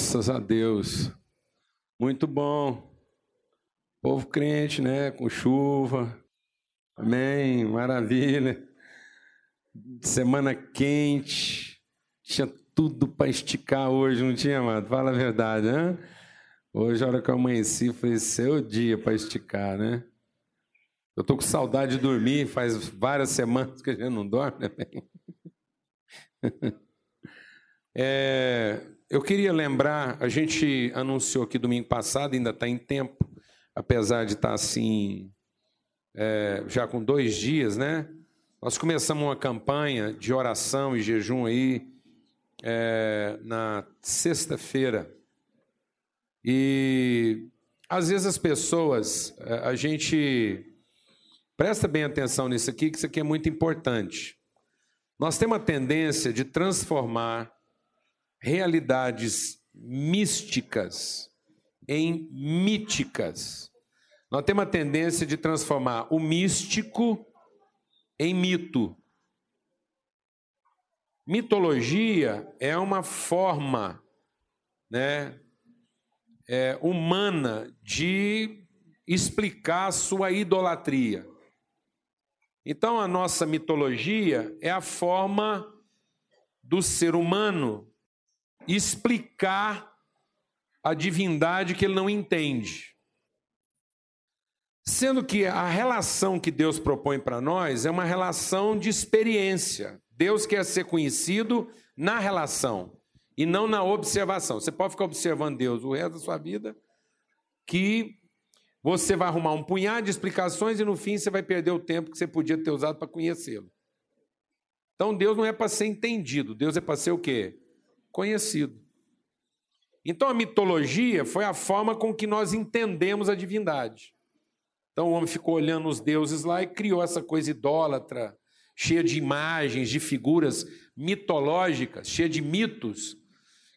Graças a Deus. Muito bom. Povo crente, né? Com chuva. Amém. Maravilha. Semana quente. Tinha tudo para esticar hoje, não tinha, amado? Fala a verdade, né? Hoje, a hora que eu amanheci, foi seu dia para esticar, né? Eu tô com saudade de dormir, faz várias semanas que a gente não dorme, né? É, eu queria lembrar, a gente anunciou aqui domingo passado, ainda está em tempo, apesar de estar tá assim, é, já com dois dias, né? Nós começamos uma campanha de oração e jejum aí é, na sexta-feira. E às vezes as pessoas, é, a gente presta bem atenção nisso aqui, que isso aqui é muito importante. Nós temos a tendência de transformar realidades místicas em míticas. Nós temos a tendência de transformar o místico em mito. Mitologia é uma forma né, é, humana de explicar sua idolatria. Então, a nossa mitologia é a forma do ser humano explicar a divindade que ele não entende. Sendo que a relação que Deus propõe para nós é uma relação de experiência. Deus quer ser conhecido na relação e não na observação. Você pode ficar observando Deus o resto da sua vida, que você vai arrumar um punhado de explicações e no fim você vai perder o tempo que você podia ter usado para conhecê-lo. Então Deus não é para ser entendido, Deus é para ser o quê? Conhecido. Então a mitologia foi a forma com que nós entendemos a divindade. Então o homem ficou olhando os deuses lá e criou essa coisa idólatra, cheia de imagens, de figuras mitológicas, cheia de mitos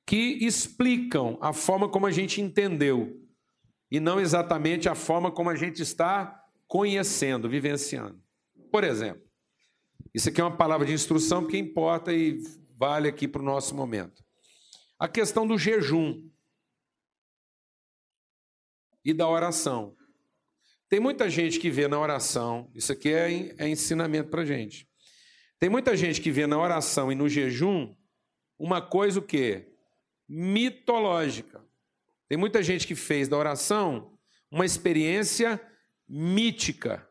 que explicam a forma como a gente entendeu e não exatamente a forma como a gente está conhecendo, vivenciando. Por exemplo, isso aqui é uma palavra de instrução porque importa e vale aqui para o nosso momento. A questão do jejum e da oração. Tem muita gente que vê na oração, isso aqui é, é ensinamento para gente. Tem muita gente que vê na oração e no jejum uma coisa o quê? Mitológica. Tem muita gente que fez da oração uma experiência mítica.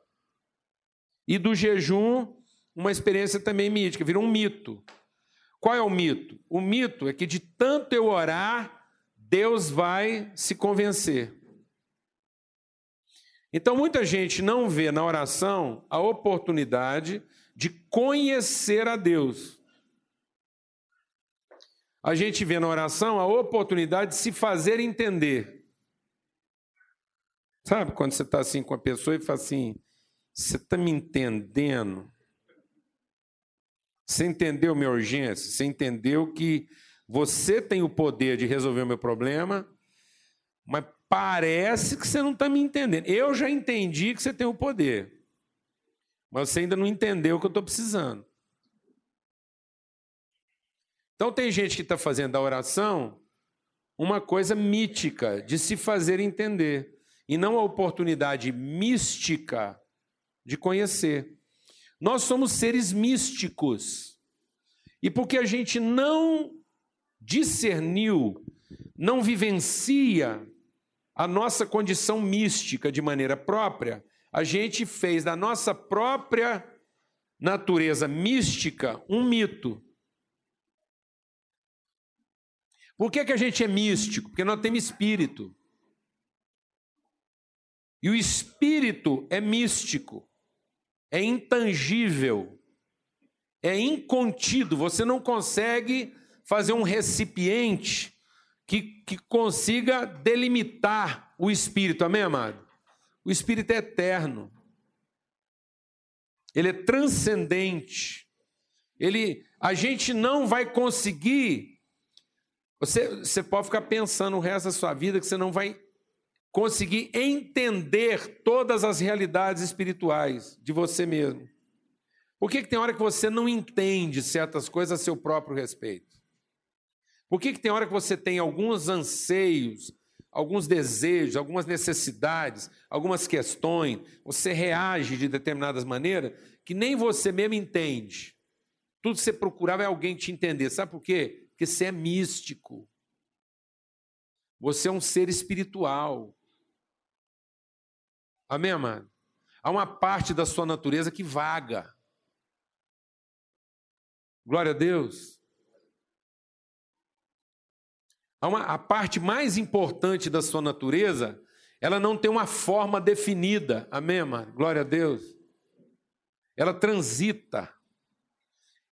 E do jejum, uma experiência também mítica, virou um mito. Qual é o mito? O mito é que de tanto eu orar, Deus vai se convencer. Então, muita gente não vê na oração a oportunidade de conhecer a Deus. A gente vê na oração a oportunidade de se fazer entender. Sabe quando você está assim com a pessoa e fala assim: você está me entendendo? Você entendeu minha urgência? Você entendeu que você tem o poder de resolver o meu problema, mas parece que você não está me entendendo. Eu já entendi que você tem o poder, mas você ainda não entendeu o que eu estou precisando. Então, tem gente que está fazendo da oração uma coisa mítica, de se fazer entender, e não a oportunidade mística de conhecer. Nós somos seres místicos. E porque a gente não discerniu, não vivencia a nossa condição mística de maneira própria, a gente fez da nossa própria natureza mística um mito. Por que, que a gente é místico? Porque nós temos espírito. E o espírito é místico é intangível, é incontido, você não consegue fazer um recipiente que, que consiga delimitar o espírito, amém, amado? O espírito é eterno, ele é transcendente, ele, a gente não vai conseguir. Você, você pode ficar pensando o resto da sua vida que você não vai conseguir entender todas as realidades espirituais de você mesmo. Por que, que tem hora que você não entende certas coisas a seu próprio respeito? Por que, que tem hora que você tem alguns anseios, alguns desejos, algumas necessidades, algumas questões, você reage de determinadas maneiras que nem você mesmo entende. Tudo que você procurava é alguém te entender. Sabe por quê? Porque você é místico. Você é um ser espiritual. Amém, amado? Há uma parte da sua natureza que vaga. Glória a Deus. Uma, a parte mais importante da sua natureza, ela não tem uma forma definida. Amém, mano? Glória a Deus. Ela transita.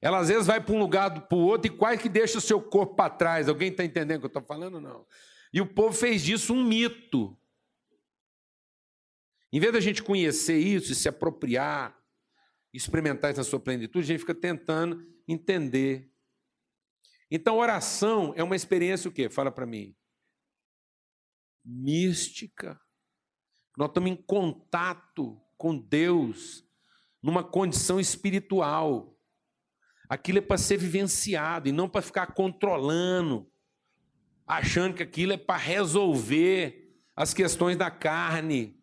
Ela às vezes vai para um lugar para o outro e quase que deixa o seu corpo para trás. Alguém está entendendo o que eu estou falando? Não. E o povo fez disso um mito. Em vez da gente conhecer isso e se apropriar, experimentar isso na sua plenitude, a gente fica tentando entender então, oração é uma experiência o quê? Fala para mim. Mística. Nós estamos em contato com Deus numa condição espiritual. Aquilo é para ser vivenciado e não para ficar controlando, achando que aquilo é para resolver as questões da carne,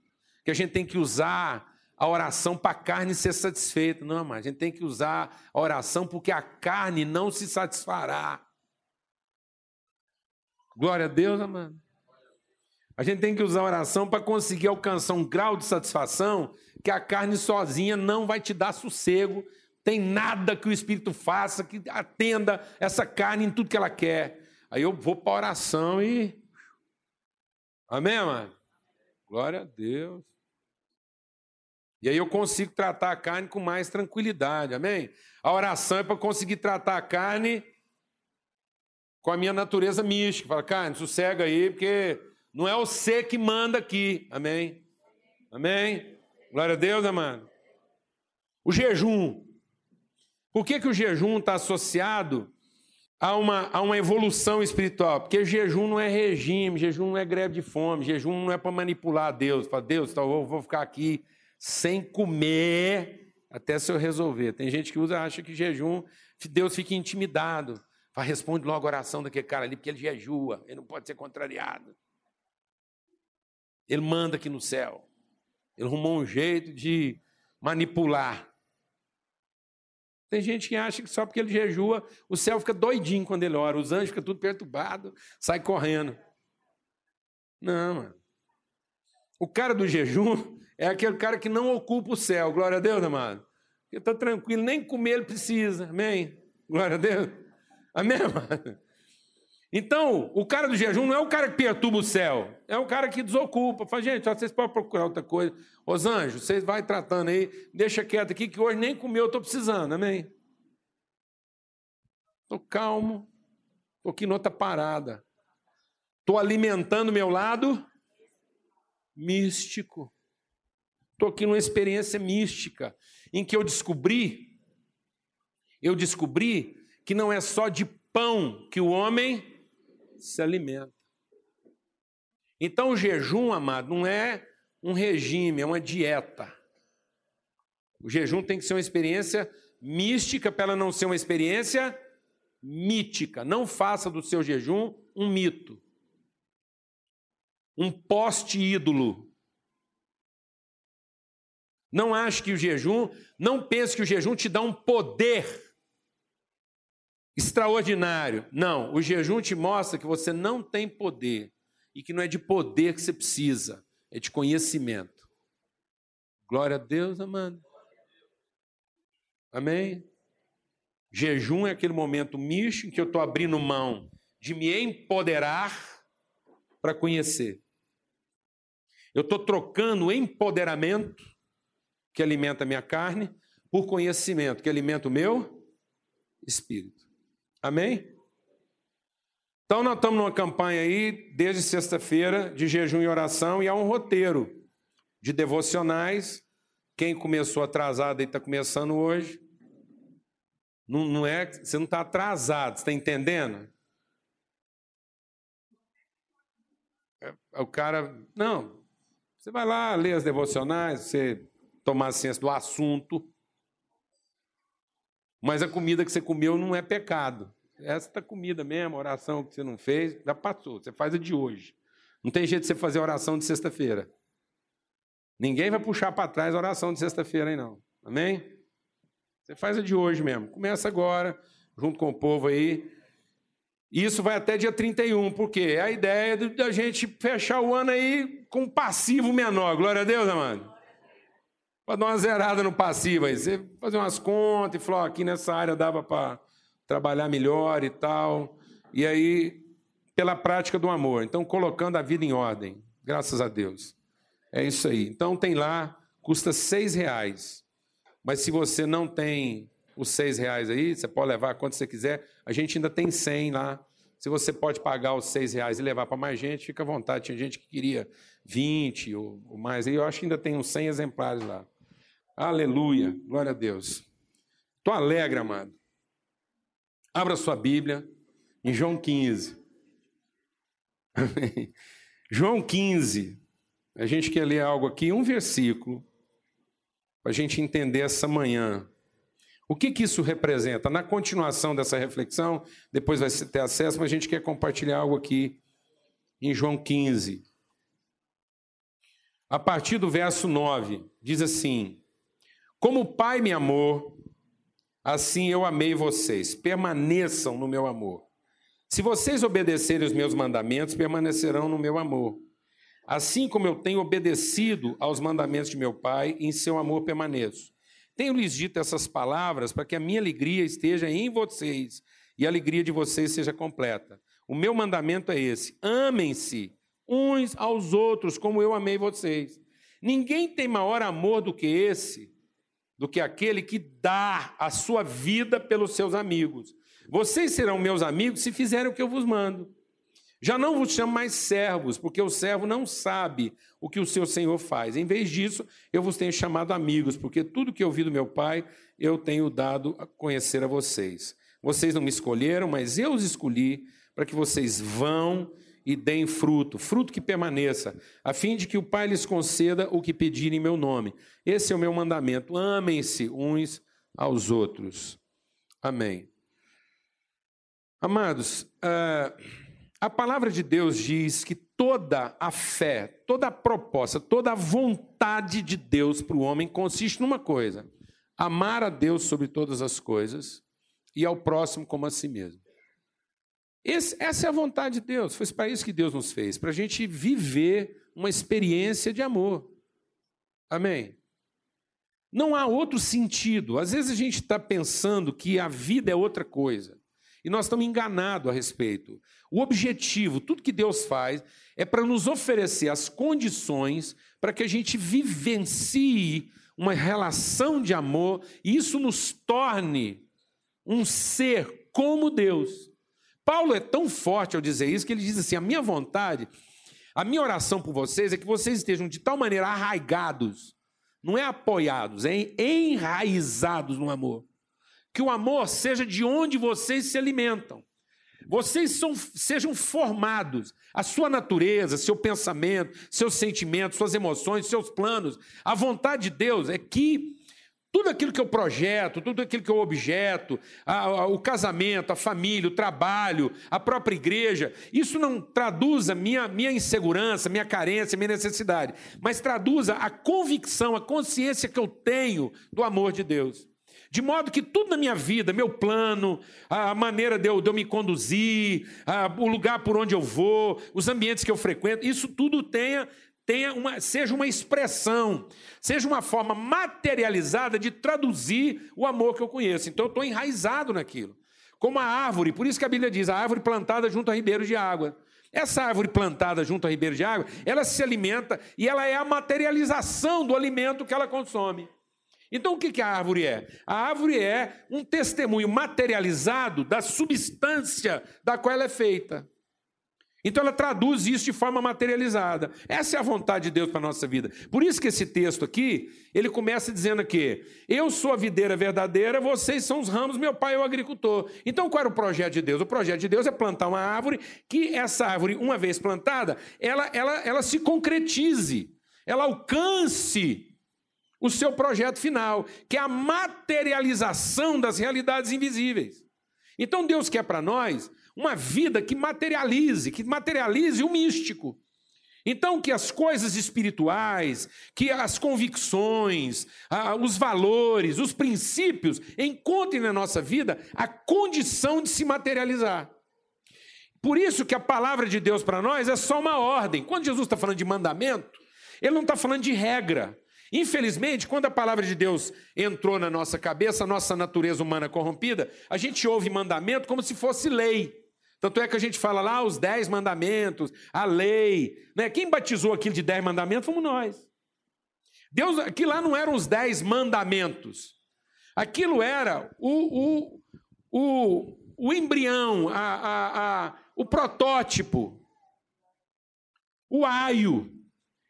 que a gente tem que usar a oração para a carne ser satisfeita. Não, mas a gente tem que usar a oração porque a carne não se satisfará. Glória a Deus, amado. A gente tem que usar a oração para conseguir alcançar um grau de satisfação que a carne sozinha não vai te dar sossego. Tem nada que o Espírito faça que atenda essa carne em tudo que ela quer. Aí eu vou para a oração e. Amém, mano? Glória a Deus. E aí eu consigo tratar a carne com mais tranquilidade, amém? A oração é para conseguir tratar a carne com a minha natureza mística. Fala, carne, sossega aí, porque não é o ser que manda aqui, amém? Amém? Glória a Deus, amado. O jejum. Por que, que o jejum está associado a uma, a uma evolução espiritual? Porque jejum não é regime, jejum não é greve de fome, jejum não é para manipular Deus. Fala, Deus, então eu vou ficar aqui sem comer até se eu resolver. Tem gente que usa, acha que jejum, Deus fica intimidado. Responde logo a oração daquele cara ali, porque ele jejua, ele não pode ser contrariado. Ele manda aqui no céu. Ele arrumou um jeito de manipular. Tem gente que acha que só porque ele jejua, o céu fica doidinho quando ele ora, os anjos ficam tudo perturbado, sai correndo. Não, mano. O cara do jejum, é aquele cara que não ocupa o céu. Glória a Deus, amado. Ele está tranquilo, nem comer ele precisa. Amém? Glória a Deus. Amém, amado? Então, o cara do jejum não é o cara que perturba o céu, é o cara que desocupa. Fala, gente, vocês podem procurar outra coisa. Os anjos, vocês vai tratando aí, deixa quieto aqui, que hoje nem comer eu estou precisando, amém? Estou calmo, estou aqui noutra parada. Estou alimentando meu lado místico. Estou aqui numa experiência mística, em que eu descobri, eu descobri que não é só de pão que o homem se alimenta. Então o jejum, amado, não é um regime, é uma dieta. O jejum tem que ser uma experiência mística para ela não ser uma experiência mítica. Não faça do seu jejum um mito. Um poste ídolo não ache que o jejum, não pense que o jejum te dá um poder extraordinário. Não, o jejum te mostra que você não tem poder e que não é de poder que você precisa, é de conhecimento. Glória a Deus, amado. Amém? Jejum é aquele momento misto em que eu estou abrindo mão de me empoderar para conhecer. Eu estou trocando empoderamento que alimenta a minha carne, por conhecimento, que alimenta o meu espírito. Amém? Então, nós estamos numa campanha aí, desde sexta-feira, de jejum e oração, e há um roteiro de devocionais. Quem começou atrasado e está começando hoje. Não, não é, você não está atrasado, você está entendendo? É, o cara, não, você vai lá ler as devocionais, você tomar ciência do assunto. Mas a comida que você comeu não é pecado. Essa comida mesmo, oração que você não fez, já passou. Você faz a de hoje. Não tem jeito de você fazer a oração de sexta-feira. Ninguém vai puxar para trás a oração de sexta-feira, não. Amém? Você faz a de hoje mesmo. Começa agora, junto com o povo aí. Isso vai até dia 31, porque é a ideia da gente fechar o ano aí com um passivo menor. Glória a Deus, amado. Para dar uma zerada no passivo aí. Você fazer umas contas e falar, aqui nessa área dava para trabalhar melhor e tal. E aí, pela prática do amor. Então, colocando a vida em ordem. Graças a Deus. É isso aí. Então, tem lá, custa seis reais. Mas se você não tem os seis reais aí, você pode levar quanto você quiser. A gente ainda tem cem lá. Se você pode pagar os seis reais e levar para mais gente, fica à vontade. Tinha gente que queria 20 ou, mais. Eu acho que ainda tem uns 100 exemplares lá. Aleluia. Glória a Deus. Estou alegre, amado. Abra sua Bíblia em João 15. João 15. A gente quer ler algo aqui, um versículo, para a gente entender essa manhã. O que, que isso representa? Na continuação dessa reflexão, depois vai ter acesso, mas a gente quer compartilhar algo aqui em João 15. A partir do verso 9, diz assim: Como o Pai me amou, assim eu amei vocês. Permaneçam no meu amor. Se vocês obedecerem os meus mandamentos, permanecerão no meu amor. Assim como eu tenho obedecido aos mandamentos de meu Pai, em seu amor permaneço. Tenho lhes dito essas palavras para que a minha alegria esteja em vocês e a alegria de vocês seja completa. O meu mandamento é esse: amem-se uns aos outros como eu amei vocês. Ninguém tem maior amor do que esse, do que aquele que dá a sua vida pelos seus amigos. Vocês serão meus amigos se fizerem o que eu vos mando. Já não vos chamo mais servos, porque o servo não sabe o que o seu senhor faz. Em vez disso, eu vos tenho chamado amigos, porque tudo que ouvi do meu pai, eu tenho dado a conhecer a vocês. Vocês não me escolheram, mas eu os escolhi para que vocês vão e deem fruto, fruto que permaneça, a fim de que o Pai lhes conceda o que pedirem em meu nome. Esse é o meu mandamento: amem-se uns aos outros. Amém. Amados, uh... A palavra de Deus diz que toda a fé, toda a proposta, toda a vontade de Deus para o homem consiste numa coisa: amar a Deus sobre todas as coisas e ao próximo como a si mesmo. Esse, essa é a vontade de Deus, foi para isso que Deus nos fez, para a gente viver uma experiência de amor. Amém? Não há outro sentido. Às vezes a gente está pensando que a vida é outra coisa. E nós estamos enganados a respeito. O objetivo, tudo que Deus faz, é para nos oferecer as condições para que a gente vivencie uma relação de amor e isso nos torne um ser como Deus. Paulo é tão forte ao dizer isso que ele diz assim: a minha vontade, a minha oração por vocês é que vocês estejam de tal maneira arraigados, não é apoiados, é enraizados no amor. Que o amor seja de onde vocês se alimentam. Vocês são, sejam formados, a sua natureza, seu pensamento, seus sentimentos, suas emoções, seus planos. A vontade de Deus é que tudo aquilo que eu projeto, tudo aquilo que eu objeto, a, a, o casamento, a família, o trabalho, a própria igreja, isso não traduza minha, minha insegurança, minha carência, minha necessidade, mas traduza a convicção, a consciência que eu tenho do amor de Deus. De modo que tudo na minha vida, meu plano, a maneira de eu, de eu me conduzir, a, o lugar por onde eu vou, os ambientes que eu frequento, isso tudo tenha, tenha uma, seja uma expressão, seja uma forma materializada de traduzir o amor que eu conheço. Então eu estou enraizado naquilo. Como a árvore, por isso que a Bíblia diz, a árvore plantada junto a ribeiros de água. Essa árvore plantada junto a ribeiros de água, ela se alimenta e ela é a materialização do alimento que ela consome. Então, o que a árvore é? A árvore é um testemunho materializado da substância da qual ela é feita. Então, ela traduz isso de forma materializada. Essa é a vontade de Deus para a nossa vida. Por isso que esse texto aqui, ele começa dizendo aqui: Eu sou a videira verdadeira, vocês são os ramos, meu pai é o agricultor. Então, qual era o projeto de Deus? O projeto de Deus é plantar uma árvore que essa árvore, uma vez plantada, ela, ela, ela se concretize, ela alcance o seu projeto final, que é a materialização das realidades invisíveis. Então Deus quer para nós uma vida que materialize, que materialize o místico. Então, que as coisas espirituais, que as convicções, os valores, os princípios encontrem na nossa vida a condição de se materializar. Por isso que a palavra de Deus para nós é só uma ordem. Quando Jesus está falando de mandamento, ele não está falando de regra. Infelizmente, quando a palavra de Deus entrou na nossa cabeça, a nossa natureza humana corrompida, a gente ouve mandamento como se fosse lei. Tanto é que a gente fala lá os dez mandamentos, a lei. Né? Quem batizou aquilo de dez mandamentos fomos nós. Deus, aquilo lá não eram os dez mandamentos. Aquilo era o, o, o, o embrião, a, a, a, o protótipo, o aio.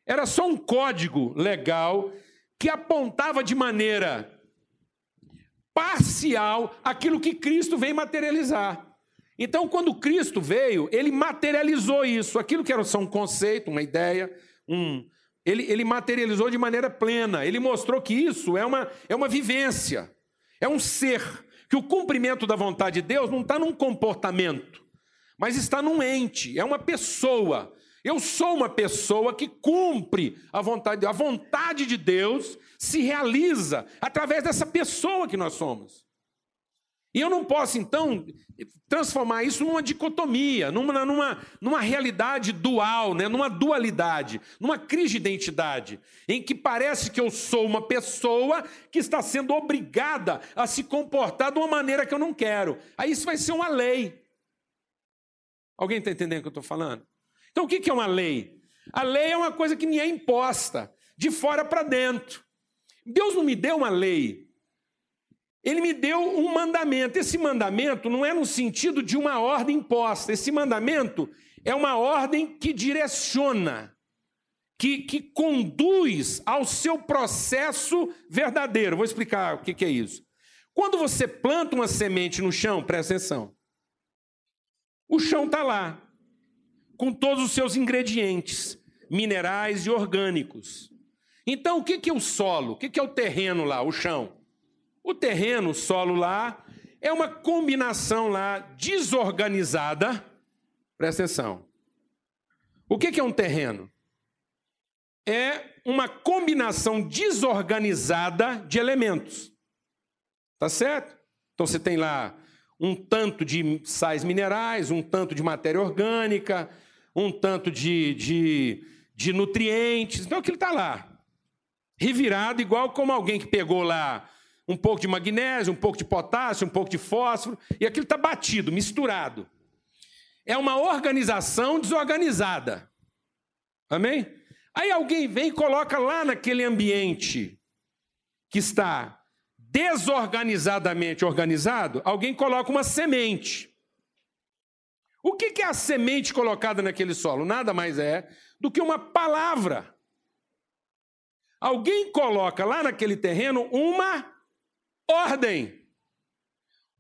Era só um código legal que apontava de maneira parcial aquilo que Cristo vem materializar. Então, quando Cristo veio, ele materializou isso. Aquilo que era só um conceito, uma ideia, um, ele, ele materializou de maneira plena. Ele mostrou que isso é uma, é uma vivência, é um ser. Que o cumprimento da vontade de Deus não está num comportamento, mas está num ente, é uma pessoa. Eu sou uma pessoa que cumpre a vontade de Deus. A vontade de Deus se realiza através dessa pessoa que nós somos. E eu não posso, então, transformar isso numa dicotomia, numa, numa, numa realidade dual, né? numa dualidade, numa crise de identidade, em que parece que eu sou uma pessoa que está sendo obrigada a se comportar de uma maneira que eu não quero. Aí isso vai ser uma lei. Alguém está entendendo o que eu estou falando? Então, o que é uma lei? A lei é uma coisa que me é imposta, de fora para dentro. Deus não me deu uma lei, ele me deu um mandamento. Esse mandamento não é no sentido de uma ordem imposta. Esse mandamento é uma ordem que direciona, que, que conduz ao seu processo verdadeiro. Vou explicar o que, que é isso. Quando você planta uma semente no chão, presta atenção. O chão está lá, com todos os seus ingredientes, minerais e orgânicos. Então, o que, que é o solo? O que, que é o terreno lá, o chão? O terreno, o solo lá, é uma combinação lá desorganizada. Presta atenção. O que é um terreno? É uma combinação desorganizada de elementos. Tá certo? Então você tem lá um tanto de sais minerais, um tanto de matéria orgânica, um tanto de, de, de nutrientes. Então aquilo está lá. Revirado, igual como alguém que pegou lá um pouco de magnésio, um pouco de potássio, um pouco de fósforo, e aquilo está batido, misturado. É uma organização desorganizada. Amém? Aí alguém vem e coloca lá naquele ambiente que está desorganizadamente organizado, alguém coloca uma semente. O que é a semente colocada naquele solo? Nada mais é do que uma palavra. Alguém coloca lá naquele terreno uma ordem,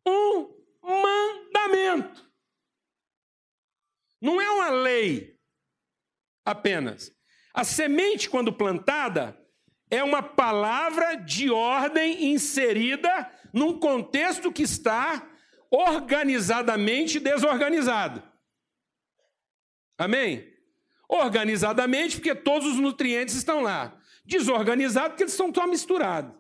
um mandamento. Não é uma lei apenas. A semente, quando plantada, é uma palavra de ordem inserida num contexto que está organizadamente desorganizado. Amém? Organizadamente, porque todos os nutrientes estão lá. Desorganizado, porque eles estão todos misturados.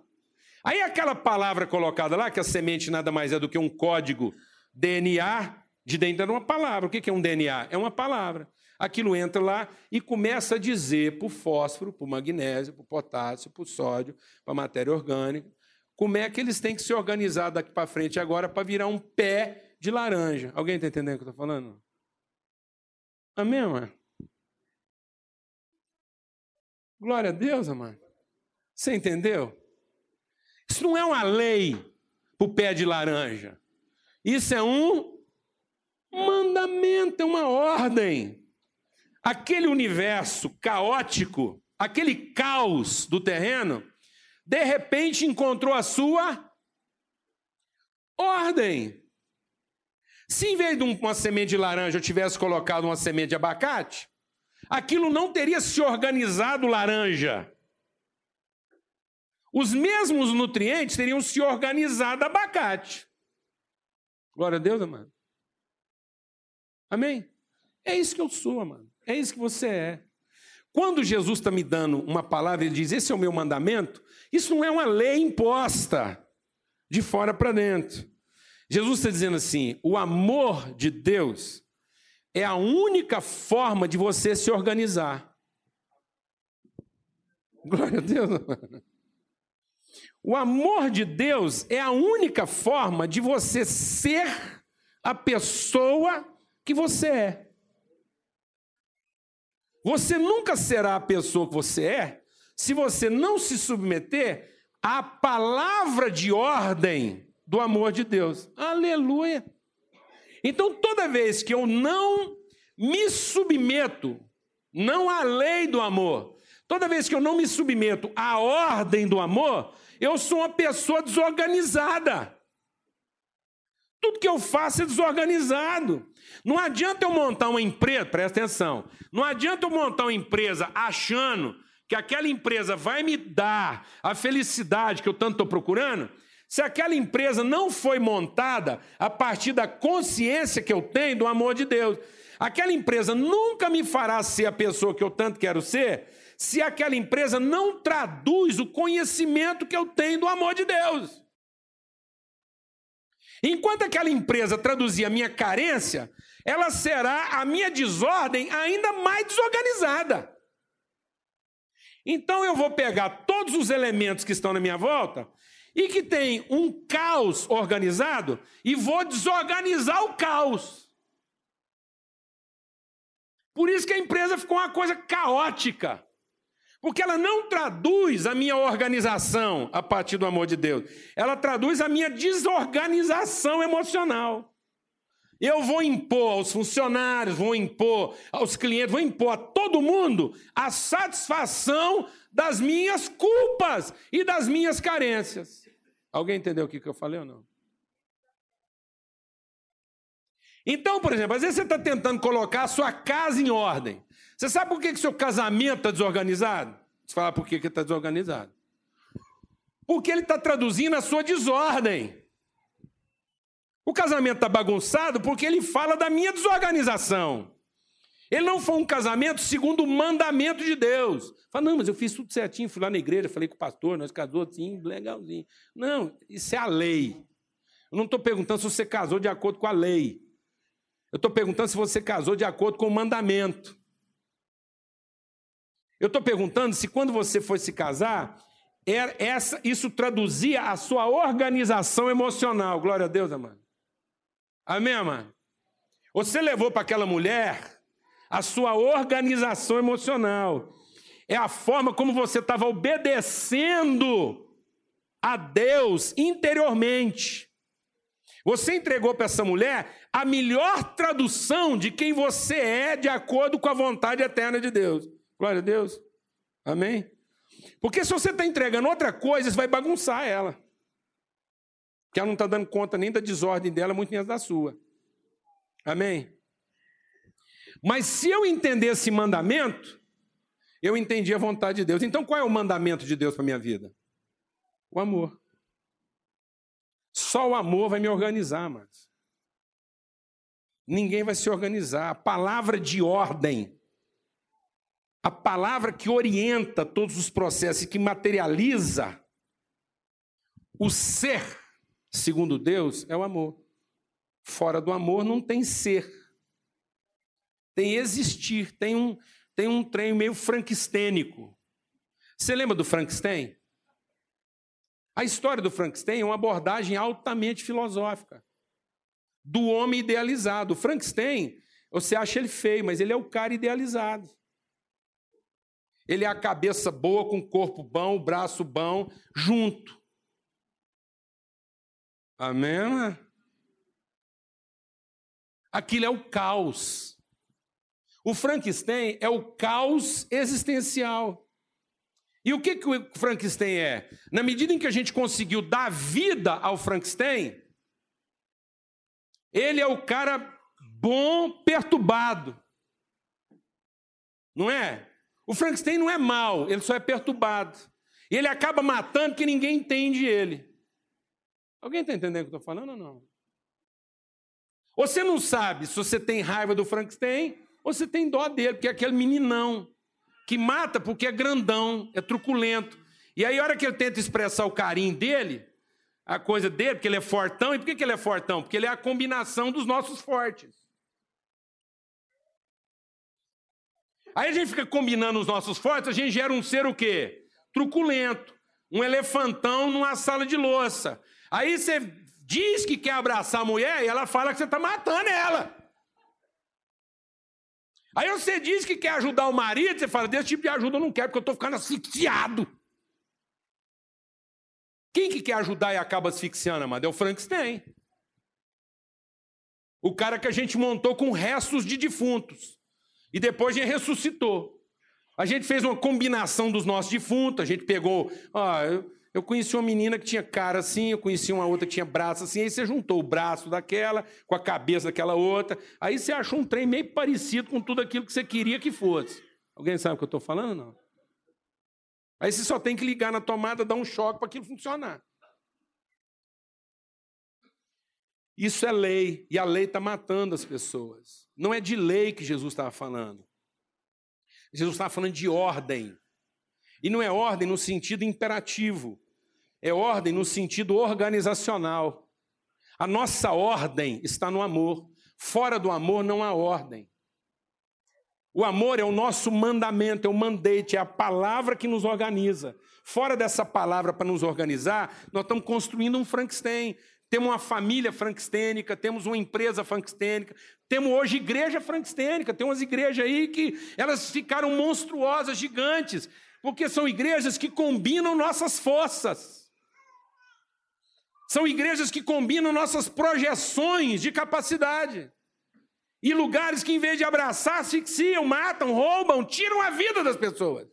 Aí aquela palavra colocada lá, que a semente nada mais é do que um código DNA, de dentro era uma palavra. O que é um DNA? É uma palavra. Aquilo entra lá e começa a dizer para o fósforo, para o magnésio, para o potássio, para o sódio, para a matéria orgânica, como é que eles têm que se organizar daqui para frente agora para virar um pé de laranja. Alguém está entendendo o que eu estou falando? Amém, mano? Glória a Deus, amado. Você entendeu? Isso não é uma lei para o pé de laranja. Isso é um mandamento, é uma ordem. Aquele universo caótico, aquele caos do terreno, de repente encontrou a sua ordem. Se em vez de uma semente de laranja eu tivesse colocado uma semente de abacate, aquilo não teria se organizado laranja os mesmos nutrientes teriam se organizado abacate. Glória a Deus, amado. Amém? É isso que eu sou, amado. É isso que você é. Quando Jesus está me dando uma palavra, ele diz: Esse é o meu mandamento. Isso não é uma lei imposta de fora para dentro. Jesus está dizendo assim: o amor de Deus é a única forma de você se organizar. Glória a Deus. O amor de Deus é a única forma de você ser a pessoa que você é. Você nunca será a pessoa que você é se você não se submeter à palavra de ordem do amor de Deus. Aleluia! Então, toda vez que eu não me submeto, não à lei do amor, toda vez que eu não me submeto à ordem do amor, eu sou uma pessoa desorganizada. Tudo que eu faço é desorganizado. Não adianta eu montar uma empresa, presta atenção, não adianta eu montar uma empresa achando que aquela empresa vai me dar a felicidade que eu tanto estou procurando, se aquela empresa não foi montada a partir da consciência que eu tenho do amor de Deus. Aquela empresa nunca me fará ser a pessoa que eu tanto quero ser, se aquela empresa não traduz o conhecimento que eu tenho do amor de Deus. Enquanto aquela empresa traduzir a minha carência, ela será a minha desordem ainda mais desorganizada. Então eu vou pegar todos os elementos que estão na minha volta e que tem um caos organizado e vou desorganizar o caos. Por isso que a empresa ficou uma coisa caótica. Porque ela não traduz a minha organização a partir do amor de Deus. Ela traduz a minha desorganização emocional. Eu vou impor aos funcionários, vou impor aos clientes, vou impor a todo mundo a satisfação das minhas culpas e das minhas carências. Alguém entendeu o que eu falei ou não? Então, por exemplo, às vezes você está tentando colocar a sua casa em ordem. Você sabe por que, que seu casamento está desorganizado? Você fala por que está desorganizado. Porque ele está traduzindo a sua desordem. O casamento está bagunçado porque ele fala da minha desorganização. Ele não foi um casamento segundo o mandamento de Deus. Fala, não, mas eu fiz tudo certinho, fui lá na igreja, falei com o pastor, nós casou assim, legalzinho. Não, isso é a lei. Eu não estou perguntando se você casou de acordo com a lei. Eu estou perguntando se você casou de acordo com o mandamento. Eu estou perguntando se quando você foi se casar, era essa, isso traduzia a sua organização emocional. Glória a Deus, amado. Amém, amado? Você levou para aquela mulher a sua organização emocional. É a forma como você estava obedecendo a Deus interiormente. Você entregou para essa mulher a melhor tradução de quem você é de acordo com a vontade eterna de Deus. Glória a Deus. Amém? Porque se você está entregando outra coisa, você vai bagunçar ela. Porque ela não está dando conta nem da desordem dela, muito menos da sua. Amém? Mas se eu entender esse mandamento, eu entendi a vontade de Deus. Então qual é o mandamento de Deus para minha vida? O amor. Só o amor vai me organizar, mas ninguém vai se organizar. A palavra de ordem, a palavra que orienta todos os processos e que materializa o ser, segundo Deus, é o amor. Fora do amor não tem ser tem existir, tem um, tem um trem meio frankenstênico. Você lembra do Frankenstein? A história do Frankenstein é uma abordagem altamente filosófica do homem idealizado. O Frankenstein, você acha ele feio, mas ele é o cara idealizado. Ele é a cabeça boa com o corpo bom, o braço bom, junto. Amém? Aquilo é o caos. O Frankenstein é o caos existencial. E o que, que o Frankenstein é? Na medida em que a gente conseguiu dar vida ao Frankenstein, ele é o cara bom perturbado. Não é? O Frankenstein não é mal, ele só é perturbado. E ele acaba matando que ninguém entende ele. Alguém está entendendo o que eu estou falando ou não? Você não sabe se você tem raiva do Frankenstein ou você tem dó dele, porque é aquele meninão que mata porque é grandão, é truculento. E aí, a hora que ele tenta expressar o carinho dele, a coisa dele, porque ele é fortão, e por que ele é fortão? Porque ele é a combinação dos nossos fortes. Aí a gente fica combinando os nossos fortes, a gente gera um ser o quê? Truculento, um elefantão numa sala de louça. Aí você diz que quer abraçar a mulher e ela fala que você está matando ela. Aí você diz que quer ajudar o marido, você fala, desse tipo de ajuda eu não quero, porque eu estou ficando asfixiado. Quem que quer ajudar e acaba asfixiando, amado? É o Frankenstein. O cara que a gente montou com restos de defuntos. E depois a gente ressuscitou. A gente fez uma combinação dos nossos defuntos, a gente pegou. Ó, eu, eu conheci uma menina que tinha cara assim, eu conheci uma outra que tinha braço assim, aí você juntou o braço daquela com a cabeça daquela outra, aí você achou um trem meio parecido com tudo aquilo que você queria que fosse. Alguém sabe o que eu estou falando? Não. Aí você só tem que ligar na tomada, dar um choque para aquilo funcionar. Isso é lei, e a lei está matando as pessoas. Não é de lei que Jesus estava falando. Jesus estava falando de ordem. E não é ordem no sentido imperativo, é ordem no sentido organizacional. A nossa ordem está no amor. Fora do amor não há ordem. O amor é o nosso mandamento, é o mandate, é a palavra que nos organiza. Fora dessa palavra para nos organizar, nós estamos construindo um Frankenstein. Temos uma família frankenstênica, temos uma empresa frankenstênica, temos hoje igreja frankenstênica, tem umas igrejas aí que elas ficaram monstruosas, gigantes, porque são igrejas que combinam nossas forças. São igrejas que combinam nossas projeções de capacidade. E lugares que, em vez de abraçar, asfixiam, matam, roubam, tiram a vida das pessoas.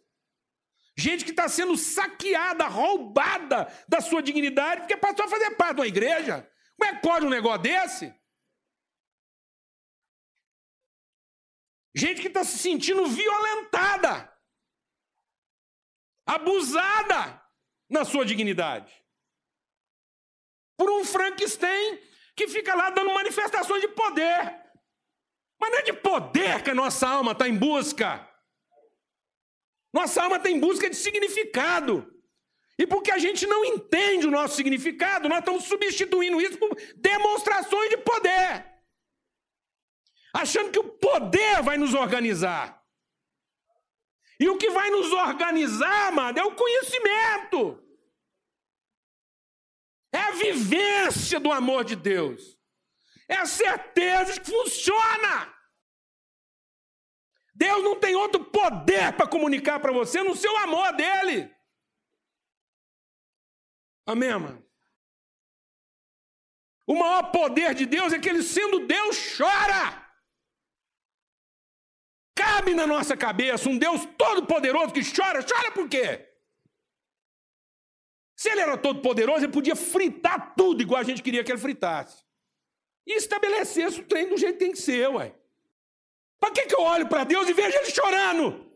Gente que está sendo saqueada, roubada da sua dignidade, porque passou a fazer parte de uma igreja. Como é que pode um negócio desse? Gente que está se sentindo violentada, abusada na sua dignidade. Por um Frankenstein que fica lá dando manifestações de poder. Mas não é de poder que a nossa alma está em busca. Nossa alma está em busca de significado. E porque a gente não entende o nosso significado, nós estamos substituindo isso por demonstrações de poder. Achando que o poder vai nos organizar. E o que vai nos organizar, amado, é o conhecimento. É a vivência do amor de Deus. É a certeza de que funciona. Deus não tem outro poder para comunicar para você no seu amor dele. Amém, mano? O maior poder de Deus é que ele, sendo Deus, chora. Cabe na nossa cabeça um Deus todo-poderoso que chora. Chora por quê? Se ele era todo-poderoso, ele podia fritar tudo igual a gente queria que ele fritasse. E estabelecesse o trem do jeito que tem que ser, ué. Para que, que eu olho para Deus e vejo Ele chorando?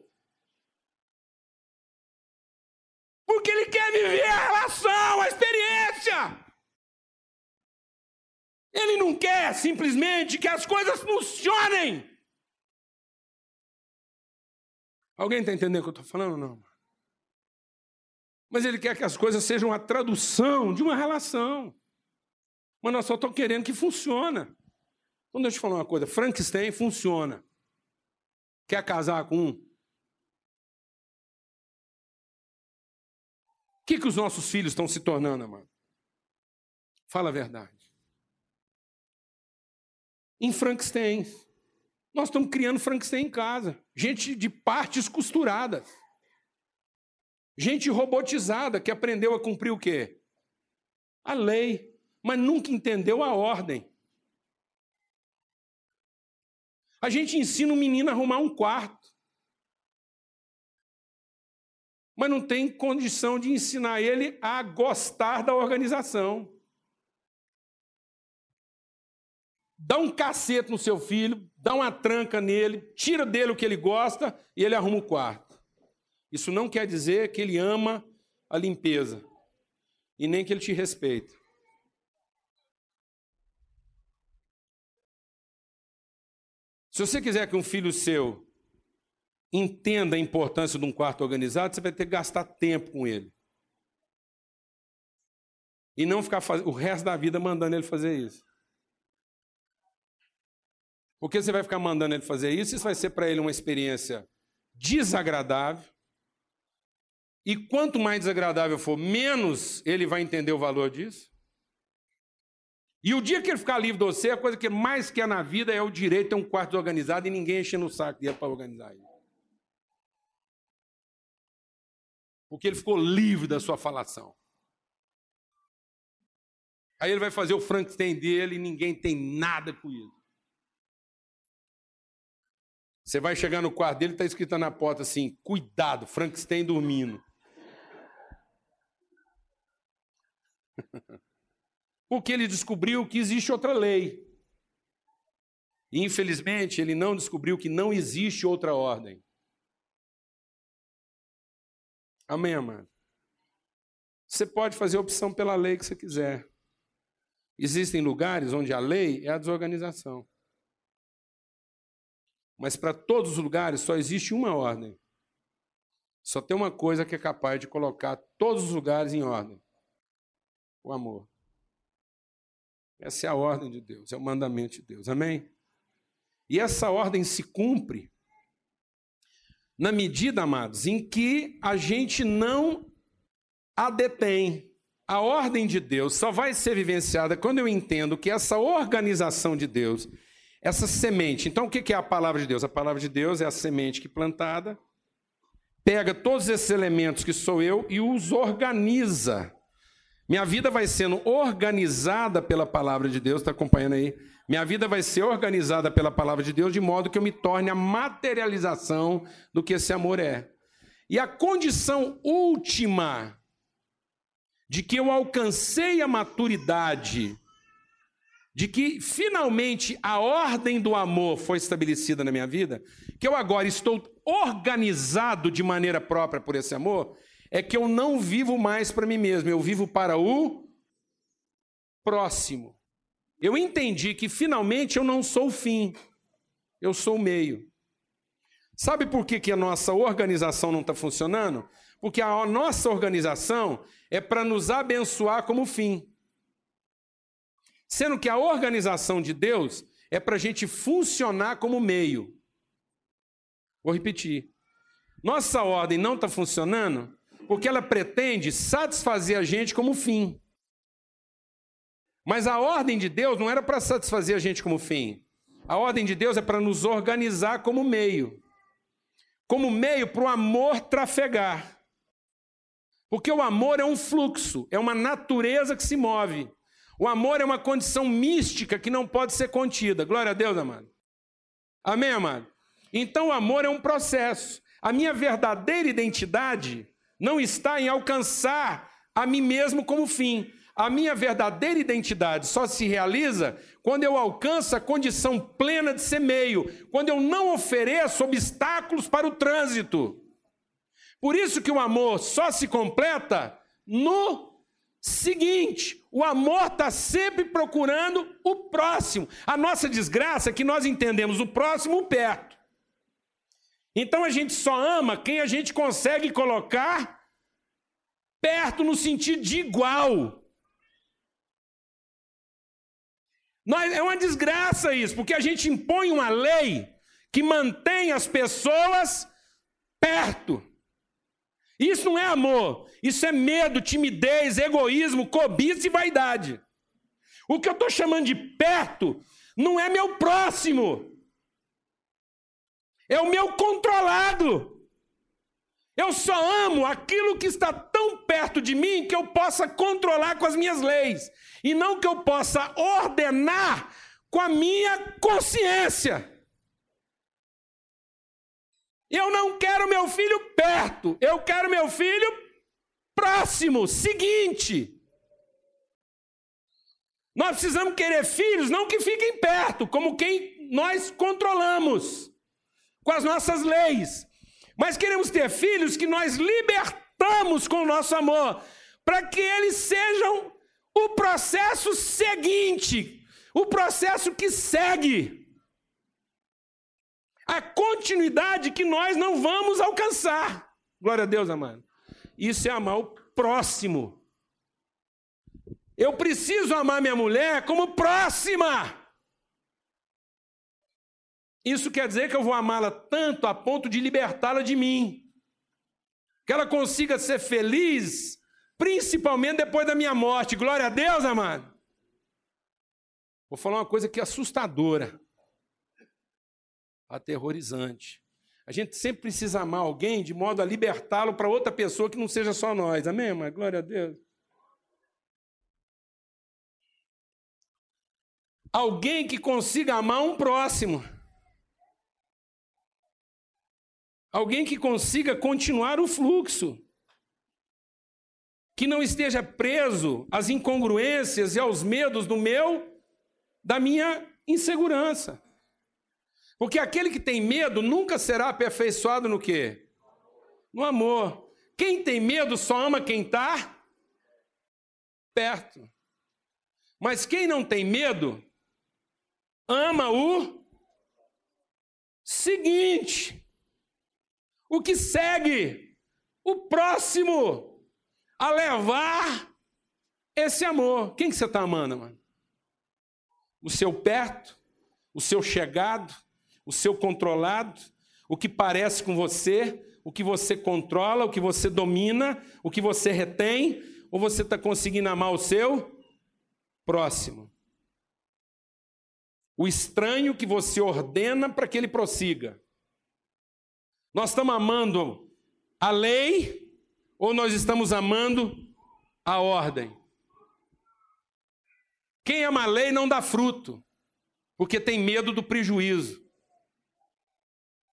Porque Ele quer viver a relação, a experiência. Ele não quer simplesmente que as coisas funcionem. Alguém está entendendo o que eu estou falando? Não. Mas ele quer que as coisas sejam a tradução de uma relação. Mas nós só estamos querendo que funcione. Então deixa eu falar uma coisa: Frankenstein funciona. Quer casar com um? O que, que os nossos filhos estão se tornando, amado? Fala a verdade. Em Frankenstein. Nós estamos criando Frankenstein em casa. Gente de partes costuradas. Gente robotizada que aprendeu a cumprir o quê? A lei, mas nunca entendeu a ordem. A gente ensina o menino a arrumar um quarto. Mas não tem condição de ensinar ele a gostar da organização. Dá um cacete no seu filho, dá uma tranca nele, tira dele o que ele gosta e ele arruma o quarto. Isso não quer dizer que ele ama a limpeza e nem que ele te respeita. Se você quiser que um filho seu entenda a importância de um quarto organizado, você vai ter que gastar tempo com ele. E não ficar faz... o resto da vida mandando ele fazer isso. Porque você vai ficar mandando ele fazer isso, isso vai ser para ele uma experiência desagradável. E quanto mais desagradável for, menos ele vai entender o valor disso. E o dia que ele ficar livre de você, a coisa que mais quer na vida é o direito ter um quarto organizado e ninguém enchendo o saco dele para organizar ele. Porque ele ficou livre da sua falação. Aí ele vai fazer o Frankenstein dele e ninguém tem nada com isso. Você vai chegar no quarto dele, está escrito na porta assim: cuidado, Frankenstein dormindo. Porque ele descobriu que existe outra lei. E, infelizmente, ele não descobriu que não existe outra ordem. Amém, amado? Você pode fazer opção pela lei que você quiser. Existem lugares onde a lei é a desorganização. Mas para todos os lugares só existe uma ordem. Só tem uma coisa que é capaz de colocar todos os lugares em ordem: o amor. Essa é a ordem de Deus, é o mandamento de Deus. Amém? E essa ordem se cumpre na medida, amados, em que a gente não a detém. A ordem de Deus só vai ser vivenciada quando eu entendo que essa organização de Deus essa semente. Então, o que é a palavra de Deus? A palavra de Deus é a semente que plantada, pega todos esses elementos que sou eu e os organiza. Minha vida vai sendo organizada pela palavra de Deus, está acompanhando aí? Minha vida vai ser organizada pela palavra de Deus de modo que eu me torne a materialização do que esse amor é. E a condição última de que eu alcancei a maturidade de que finalmente a ordem do amor foi estabelecida na minha vida, que eu agora estou organizado de maneira própria por esse amor, é que eu não vivo mais para mim mesmo, eu vivo para o próximo. Eu entendi que finalmente eu não sou o fim, eu sou o meio. Sabe por que, que a nossa organização não está funcionando? Porque a nossa organização é para nos abençoar como fim. Sendo que a organização de Deus é para a gente funcionar como meio. Vou repetir. Nossa ordem não está funcionando porque ela pretende satisfazer a gente como fim. Mas a ordem de Deus não era para satisfazer a gente como fim. A ordem de Deus é para nos organizar como meio. Como meio para o amor trafegar. Porque o amor é um fluxo, é uma natureza que se move. O amor é uma condição mística que não pode ser contida. Glória a Deus, amado. Amém, amado? Então o amor é um processo. A minha verdadeira identidade não está em alcançar a mim mesmo como fim. A minha verdadeira identidade só se realiza quando eu alcanço a condição plena de ser meio, quando eu não ofereço obstáculos para o trânsito. Por isso que o amor só se completa no seguinte: o amor está sempre procurando o próximo. A nossa desgraça é que nós entendemos o próximo perto. Então a gente só ama quem a gente consegue colocar perto no sentido de igual. Nós, é uma desgraça isso, porque a gente impõe uma lei que mantém as pessoas perto. Isso não é amor, isso é medo, timidez, egoísmo, cobiça e vaidade. O que eu estou chamando de perto não é meu próximo, é o meu controlado. Eu só amo aquilo que está tão perto de mim que eu possa controlar com as minhas leis, e não que eu possa ordenar com a minha consciência. Eu não quero meu filho perto, eu quero meu filho próximo, seguinte. Nós precisamos querer filhos não que fiquem perto, como quem nós controlamos com as nossas leis, mas queremos ter filhos que nós libertamos com o nosso amor, para que eles sejam o processo seguinte, o processo que segue. a continuidade que nós não vamos alcançar. Glória a Deus, amado. Isso é amar o próximo. Eu preciso amar minha mulher como próxima. Isso quer dizer que eu vou amá-la tanto a ponto de libertá-la de mim. Que ela consiga ser feliz, principalmente depois da minha morte. Glória a Deus, amado. Vou falar uma coisa que é assustadora, aterrorizante. A gente sempre precisa amar alguém de modo a libertá-lo para outra pessoa que não seja só nós. Amém, amado? Glória a Deus. Alguém que consiga amar um próximo. Alguém que consiga continuar o fluxo. Que não esteja preso às incongruências e aos medos do meu, da minha insegurança. Porque aquele que tem medo nunca será aperfeiçoado no quê? No amor. Quem tem medo só ama quem está perto. Mas quem não tem medo, ama o seguinte. O que segue o próximo a levar esse amor. Quem que você está amando, mano? O seu perto, o seu chegado, o seu controlado, o que parece com você, o que você controla, o que você domina, o que você retém, ou você está conseguindo amar o seu próximo? O estranho que você ordena para que ele prossiga. Nós estamos amando a lei ou nós estamos amando a ordem? Quem ama a lei não dá fruto, porque tem medo do prejuízo.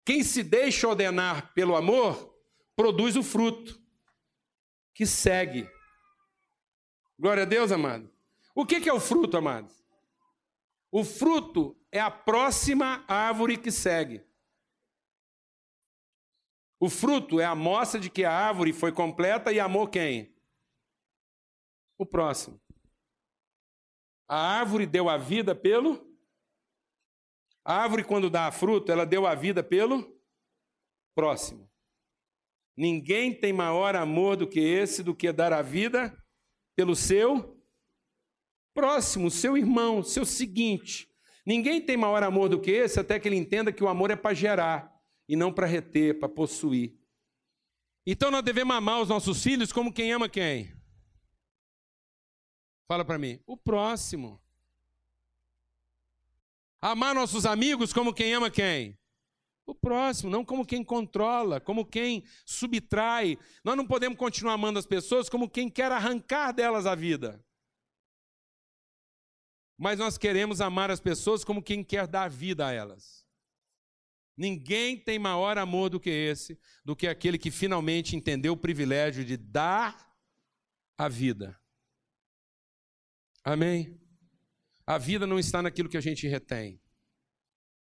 Quem se deixa ordenar pelo amor, produz o fruto, que segue. Glória a Deus, amado. O que é o fruto, amado? O fruto é a próxima árvore que segue. O fruto é a mostra de que a árvore foi completa e amou quem? O próximo. A árvore deu a vida pelo. A árvore, quando dá fruto, ela deu a vida pelo próximo. Ninguém tem maior amor do que esse, do que dar a vida pelo seu próximo, seu irmão, seu seguinte. Ninguém tem maior amor do que esse, até que ele entenda que o amor é para gerar e não para reter, para possuir. Então nós devemos amar os nossos filhos como quem ama quem? Fala para mim. O próximo. Amar nossos amigos como quem ama quem? O próximo, não como quem controla, como quem subtrai. Nós não podemos continuar amando as pessoas como quem quer arrancar delas a vida. Mas nós queremos amar as pessoas como quem quer dar vida a elas. Ninguém tem maior amor do que esse, do que aquele que finalmente entendeu o privilégio de dar a vida. Amém? A vida não está naquilo que a gente retém.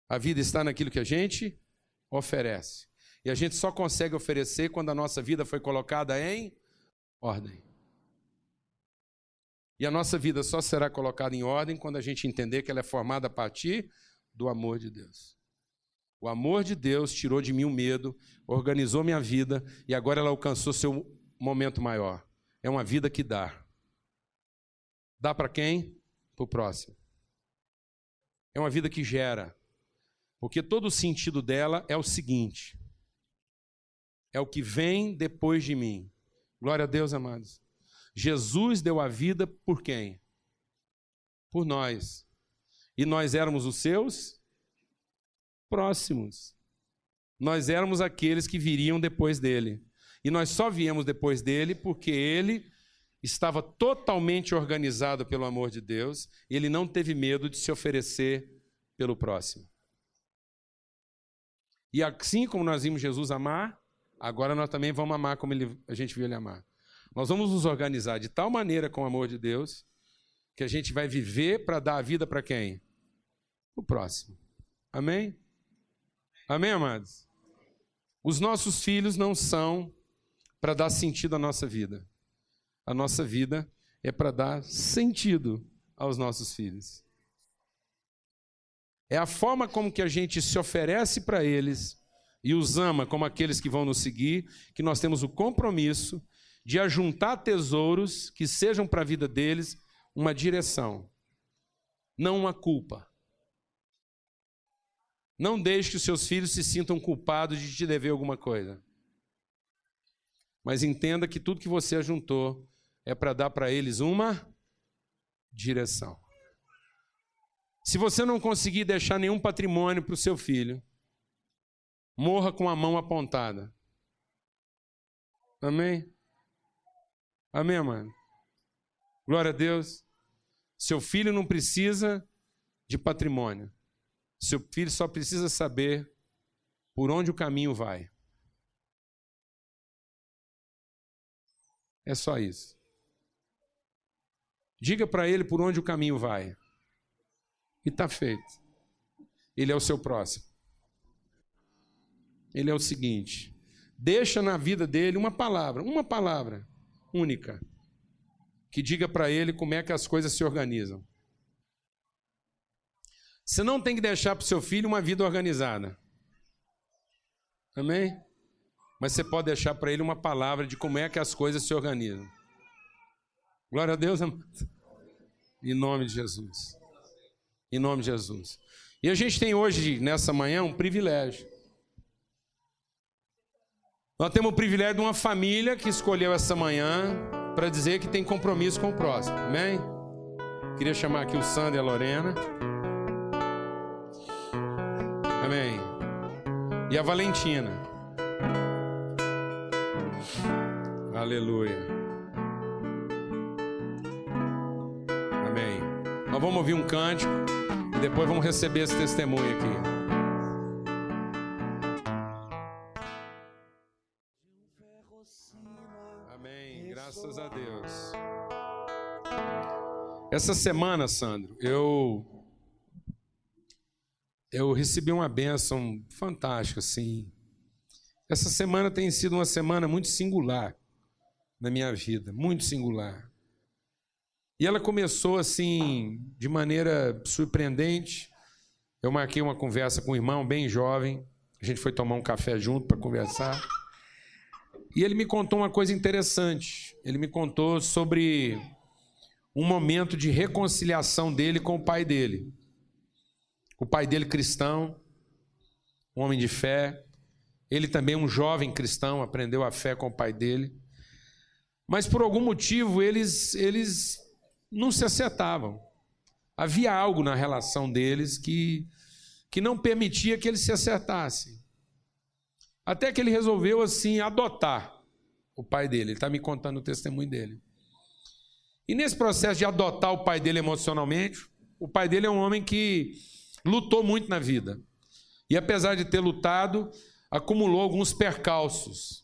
A vida está naquilo que a gente oferece. E a gente só consegue oferecer quando a nossa vida foi colocada em ordem. E a nossa vida só será colocada em ordem quando a gente entender que ela é formada a partir do amor de Deus. O amor de Deus tirou de mim o medo, organizou minha vida e agora ela alcançou seu momento maior. É uma vida que dá. Dá para quem? Para o próximo. É uma vida que gera. Porque todo o sentido dela é o seguinte: é o que vem depois de mim. Glória a Deus, amados. Jesus deu a vida por quem? Por nós. E nós éramos os seus próximos. Nós éramos aqueles que viriam depois dele. E nós só viemos depois dele porque ele estava totalmente organizado pelo amor de Deus ele não teve medo de se oferecer pelo próximo. E assim como nós vimos Jesus amar, agora nós também vamos amar como ele, a gente viu ele amar. Nós vamos nos organizar de tal maneira com o amor de Deus que a gente vai viver para dar a vida para quem? O próximo. Amém? Amém, amados? Os nossos filhos não são para dar sentido à nossa vida. A nossa vida é para dar sentido aos nossos filhos. É a forma como que a gente se oferece para eles e os ama como aqueles que vão nos seguir, que nós temos o compromisso de ajuntar tesouros que sejam para a vida deles uma direção, não uma culpa. Não deixe que os seus filhos se sintam culpados de te dever alguma coisa. Mas entenda que tudo que você ajuntou é para dar para eles uma direção. Se você não conseguir deixar nenhum patrimônio para o seu filho, morra com a mão apontada. Amém? Amém, mano? Glória a Deus. Seu filho não precisa de patrimônio. Seu filho só precisa saber por onde o caminho vai. É só isso. Diga para ele por onde o caminho vai. E está feito. Ele é o seu próximo. Ele é o seguinte: deixa na vida dele uma palavra, uma palavra única, que diga para ele como é que as coisas se organizam. Você não tem que deixar para o seu filho uma vida organizada. Amém? Mas você pode deixar para ele uma palavra de como é que as coisas se organizam. Glória a Deus, amado. Em nome de Jesus. Em nome de Jesus. E a gente tem hoje, nessa manhã, um privilégio. Nós temos o privilégio de uma família que escolheu essa manhã para dizer que tem compromisso com o próximo. Amém? Queria chamar aqui o Sandro e a Lorena. Amém. E a Valentina. Aleluia. Amém. Nós vamos ouvir um cântico e depois vamos receber esse testemunho aqui. Amém. Graças a Deus. Essa semana, Sandro, eu eu recebi uma bênção fantástica, assim. Essa semana tem sido uma semana muito singular na minha vida, muito singular. E ela começou assim, de maneira surpreendente. Eu marquei uma conversa com um irmão bem jovem, a gente foi tomar um café junto para conversar. E ele me contou uma coisa interessante. Ele me contou sobre um momento de reconciliação dele com o pai dele. O pai dele cristão, um homem de fé. Ele também um jovem cristão, aprendeu a fé com o pai dele. Mas por algum motivo eles eles não se acertavam. Havia algo na relação deles que que não permitia que eles se acertassem. Até que ele resolveu assim adotar o pai dele. Ele está me contando o testemunho dele. E nesse processo de adotar o pai dele emocionalmente, o pai dele é um homem que lutou muito na vida. E apesar de ter lutado, acumulou alguns percalços.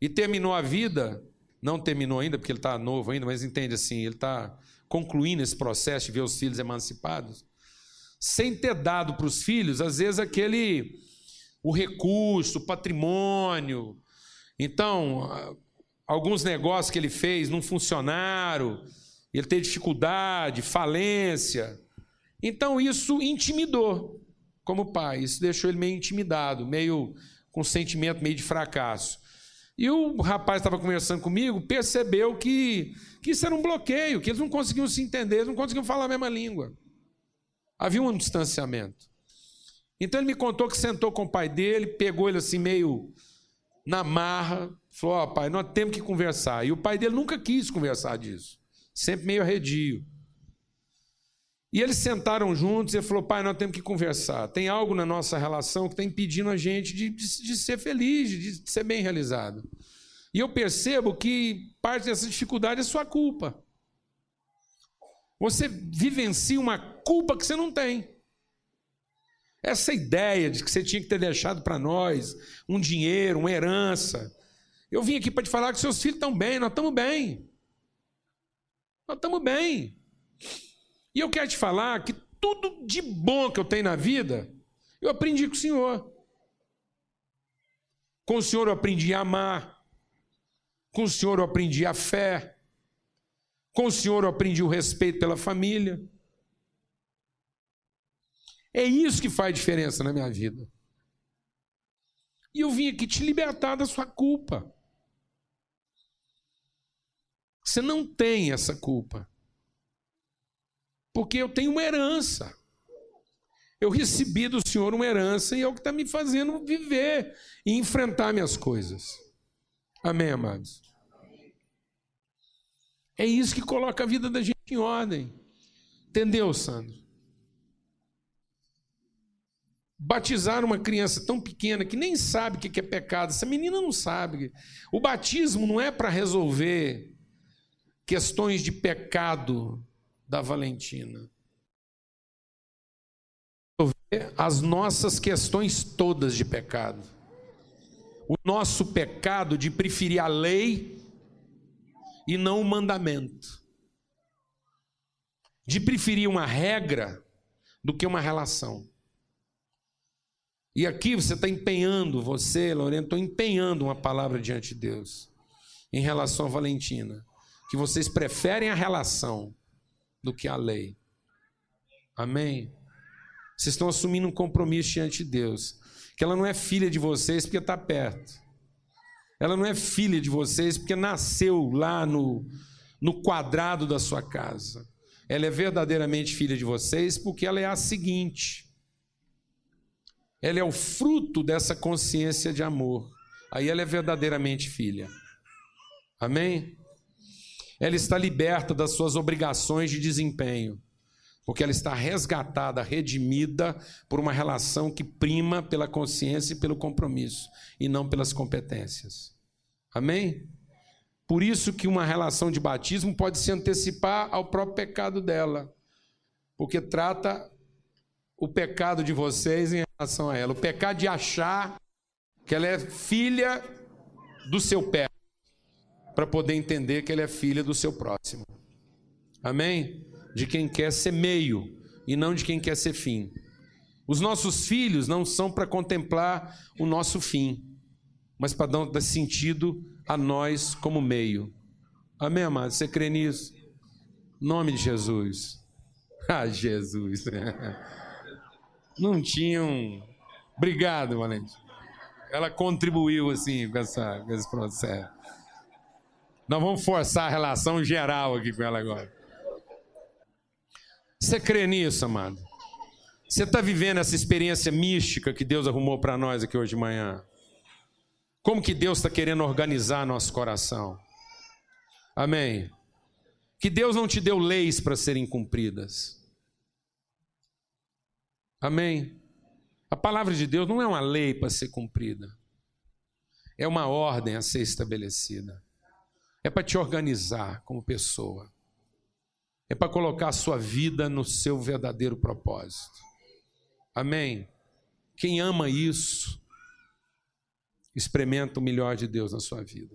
E terminou a vida, não terminou ainda, porque ele está novo ainda, mas entende assim, ele está concluindo esse processo de ver os filhos emancipados, sem ter dado para os filhos, às vezes, aquele o recurso, o patrimônio. Então, alguns negócios que ele fez não funcionaram, ele teve dificuldade, falência. Então isso intimidou como pai, isso deixou ele meio intimidado, meio com sentimento meio de fracasso. E o rapaz estava conversando comigo, percebeu que, que isso era um bloqueio, que eles não conseguiam se entender, eles não conseguiam falar a mesma língua. Havia um distanciamento. Então ele me contou que sentou com o pai dele, pegou ele assim meio na marra, falou: Ó, oh, pai, nós temos que conversar. E o pai dele nunca quis conversar disso, sempre meio arredio. E eles sentaram juntos e ele falou: Pai, nós temos que conversar. Tem algo na nossa relação que está impedindo a gente de, de, de, ser feliz, de, de ser bem realizado. E eu percebo que parte dessa dificuldade é sua culpa. Você vivencia uma culpa que você não tem. Essa ideia de que você tinha que ter deixado para nós um dinheiro, uma herança. Eu vim aqui para te falar que seus filhos estão bem, nós estamos bem. Nós estamos bem. E eu quero te falar que tudo de bom que eu tenho na vida, eu aprendi com o Senhor. Com o Senhor eu aprendi a amar. Com o Senhor eu aprendi a fé. Com o Senhor eu aprendi o respeito pela família. É isso que faz diferença na minha vida. E eu vim aqui te libertar da sua culpa. Você não tem essa culpa. Porque eu tenho uma herança. Eu recebi do Senhor uma herança e é o que está me fazendo viver e enfrentar minhas coisas. Amém, amados? É isso que coloca a vida da gente em ordem. Entendeu, Sandro? Batizar uma criança tão pequena que nem sabe o que é pecado, essa menina não sabe. O batismo não é para resolver questões de pecado da Valentina. As nossas questões todas de pecado. O nosso pecado de preferir a lei e não o mandamento. De preferir uma regra do que uma relação. E aqui você está empenhando, você, Lorena, estou empenhando uma palavra diante de Deus em relação a Valentina. Que vocês preferem a relação do que a lei. Amém? Vocês estão assumindo um compromisso diante de Deus. Que ela não é filha de vocês porque está perto. Ela não é filha de vocês porque nasceu lá no, no quadrado da sua casa. Ela é verdadeiramente filha de vocês porque ela é a seguinte ela é o fruto dessa consciência de amor. Aí ela é verdadeiramente filha. Amém? Ela está liberta das suas obrigações de desempenho, porque ela está resgatada, redimida por uma relação que prima pela consciência e pelo compromisso, e não pelas competências. Amém? Por isso que uma relação de batismo pode se antecipar ao próprio pecado dela, porque trata o pecado de vocês em relação a ela. O pecado de achar que ela é filha do seu pé, para poder entender que ela é filha do seu próximo. Amém? De quem quer ser meio e não de quem quer ser fim. Os nossos filhos não são para contemplar o nosso fim, mas para dar sentido a nós como meio. Amém, amado? Você crê nisso? Nome de Jesus. Ah, Jesus. não tinham. Obrigado, Valente. Ela contribuiu assim com, essa, com esse processo. Nós vamos forçar a relação geral aqui com ela agora. Você crê nisso, amado? Você está vivendo essa experiência mística que Deus arrumou para nós aqui hoje de manhã? Como que Deus está querendo organizar nosso coração? Amém. Que Deus não te deu leis para serem cumpridas. Amém? A palavra de Deus não é uma lei para ser cumprida, é uma ordem a ser estabelecida. É para te organizar como pessoa, é para colocar a sua vida no seu verdadeiro propósito. Amém? Quem ama isso, experimenta o melhor de Deus na sua vida.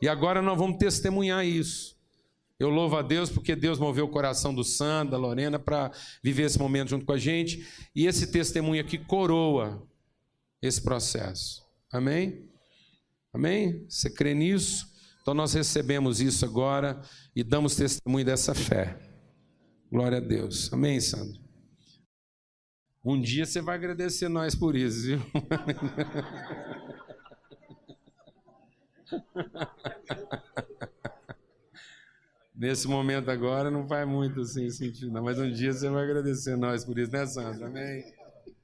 E agora nós vamos testemunhar isso. Eu louvo a Deus porque Deus moveu o coração do Sandro, da Lorena, para viver esse momento junto com a gente. E esse testemunho aqui coroa esse processo. Amém? Amém? Você crê nisso? Então nós recebemos isso agora e damos testemunho dessa fé. Glória a Deus. Amém, Sandro? Um dia você vai agradecer nós por isso, viu? Nesse momento agora não faz muito assim sentido, não. Mas um dia você vai agradecer nós por isso, né, Sandra? Amém?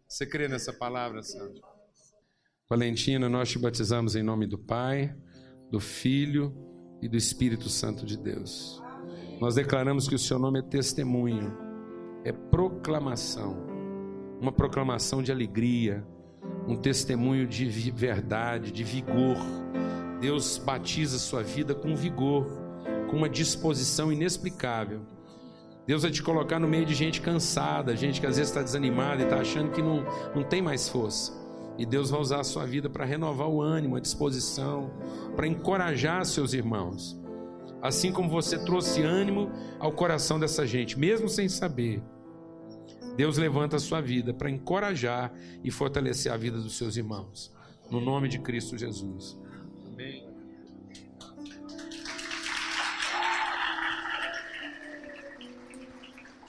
Você crê nessa palavra, Sandra? Valentina, nós te batizamos em nome do Pai, do Filho e do Espírito Santo de Deus. Nós declaramos que o seu nome é testemunho, é proclamação, uma proclamação de alegria, um testemunho de verdade, de vigor. Deus batiza sua vida com vigor com uma disposição inexplicável. Deus vai te colocar no meio de gente cansada, gente que às vezes está desanimada e está achando que não, não tem mais força. E Deus vai usar a sua vida para renovar o ânimo, a disposição, para encorajar seus irmãos. Assim como você trouxe ânimo ao coração dessa gente, mesmo sem saber. Deus levanta a sua vida para encorajar e fortalecer a vida dos seus irmãos. No nome de Cristo Jesus. Amém.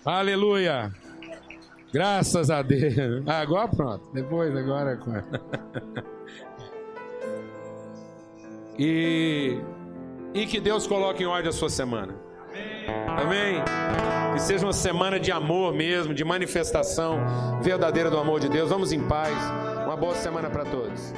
Aleluia. Graças a Deus. Ah, agora pronto. Depois, agora. e, e que Deus coloque em ordem a sua semana. Amém? Que seja uma semana de amor mesmo, de manifestação verdadeira do amor de Deus. Vamos em paz. Uma boa semana para todos.